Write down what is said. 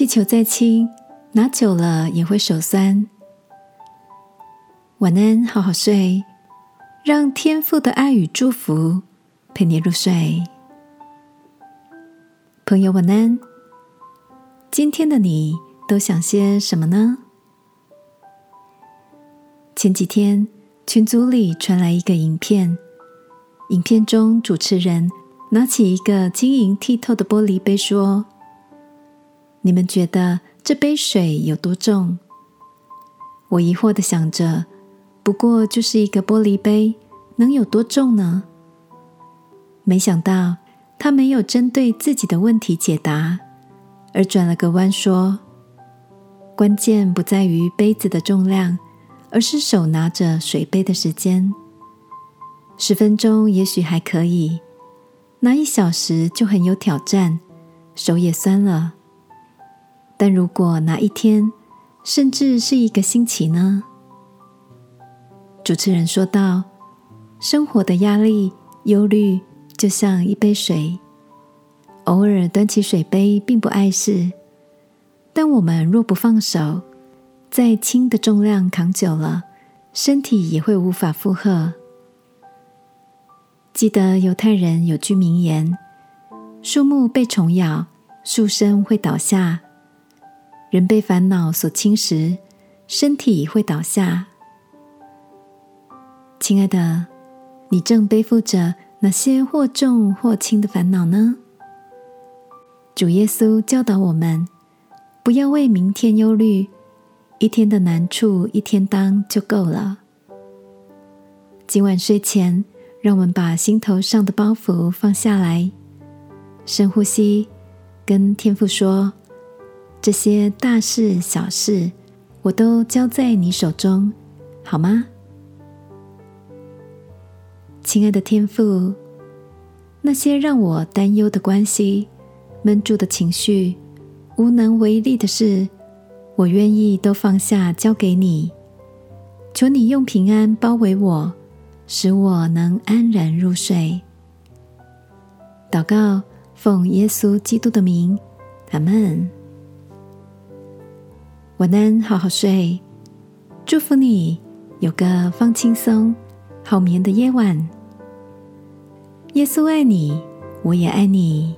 气球再轻，拿久了也会手酸。晚安，好好睡，让天父的爱与祝福陪你入睡。朋友，晚安。今天的你都想些什么呢？前几天群组里传来一个影片，影片中主持人拿起一个晶莹剔透的玻璃杯说。你们觉得这杯水有多重？我疑惑的想着，不过就是一个玻璃杯，能有多重呢？没想到他没有针对自己的问题解答，而转了个弯说：“关键不在于杯子的重量，而是手拿着水杯的时间。十分钟也许还可以，拿一小时就很有挑战，手也酸了。”但如果哪一天，甚至是一个星期呢？主持人说道：“生活的压力、忧虑，就像一杯水，偶尔端起水杯并不碍事，但我们若不放手，再轻的重量扛久了，身体也会无法负荷。”记得犹太人有句名言：“树木被虫咬，树身会倒下。”人被烦恼所侵蚀，身体会倒下。亲爱的，你正背负着哪些或重或轻的烦恼呢？主耶稣教导我们，不要为明天忧虑，一天的难处一天当就够了。今晚睡前，让我们把心头上的包袱放下来，深呼吸，跟天父说。这些大事小事，我都交在你手中，好吗？亲爱的天父，那些让我担忧的关系、闷住的情绪、无能为力的事，我愿意都放下，交给你。求你用平安包围我，使我能安然入睡。祷告，奉耶稣基督的名，阿门。晚安，好好睡。祝福你有个放轻松、好眠的夜晚。耶稣爱你，我也爱你。